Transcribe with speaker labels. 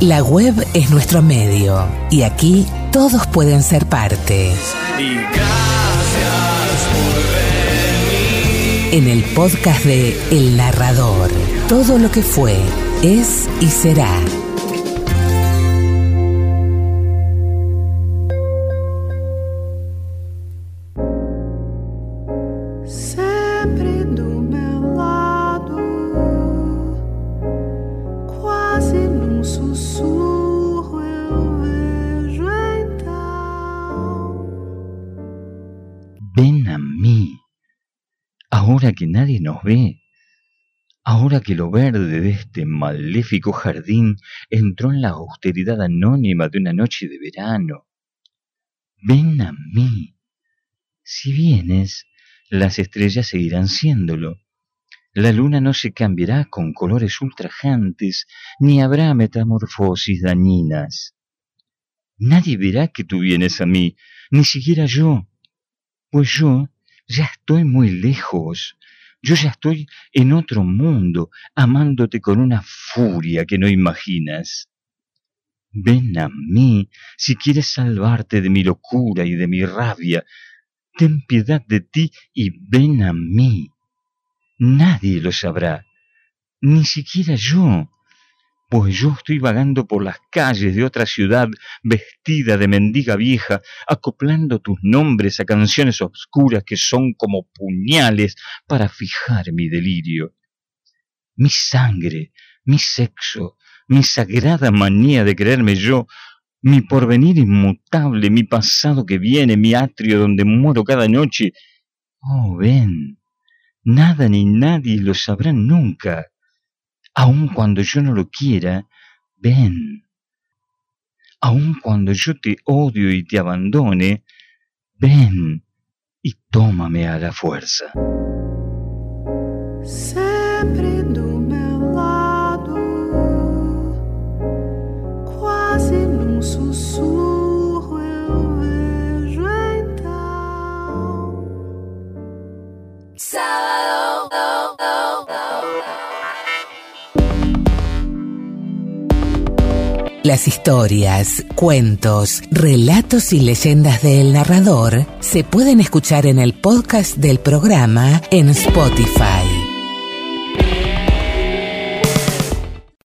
Speaker 1: La web es nuestro medio y aquí todos pueden ser parte.
Speaker 2: Y gracias por venir.
Speaker 1: En el podcast de El Narrador, todo lo que fue, es y será.
Speaker 3: Ven a mí. Ahora que nadie nos ve, ahora que lo verde de este maléfico jardín entró en la austeridad anónima de una noche de verano. Ven a mí. Si vienes, las estrellas seguirán siéndolo. La luna no se cambiará con colores ultrajantes, ni habrá metamorfosis dañinas. Nadie verá que tú vienes a mí, ni siquiera yo, pues yo ya estoy muy lejos. Yo ya estoy en otro mundo, amándote con una furia que no imaginas. Ven a mí si quieres salvarte de mi locura y de mi rabia. Ten piedad de ti y ven a mí. Nadie lo sabrá, ni siquiera yo, pues yo estoy vagando por las calles de otra ciudad vestida de mendiga vieja, acoplando tus nombres a canciones obscuras que son como puñales para fijar mi delirio. Mi sangre, mi sexo, mi sagrada manía de creerme yo, mi porvenir inmutable, mi pasado que viene, mi atrio donde muero cada noche. Oh, ven, nada ni nadie lo sabrán nunca. Aun cuando yo no lo quiera, ven. Aun cuando yo te odio y te abandone, ven y tómame a la fuerza.
Speaker 4: Sempre do meu lado, quase num sussurro eu vejo então.
Speaker 1: Las historias, cuentos, relatos y leyendas del narrador se pueden escuchar en el podcast del programa en Spotify.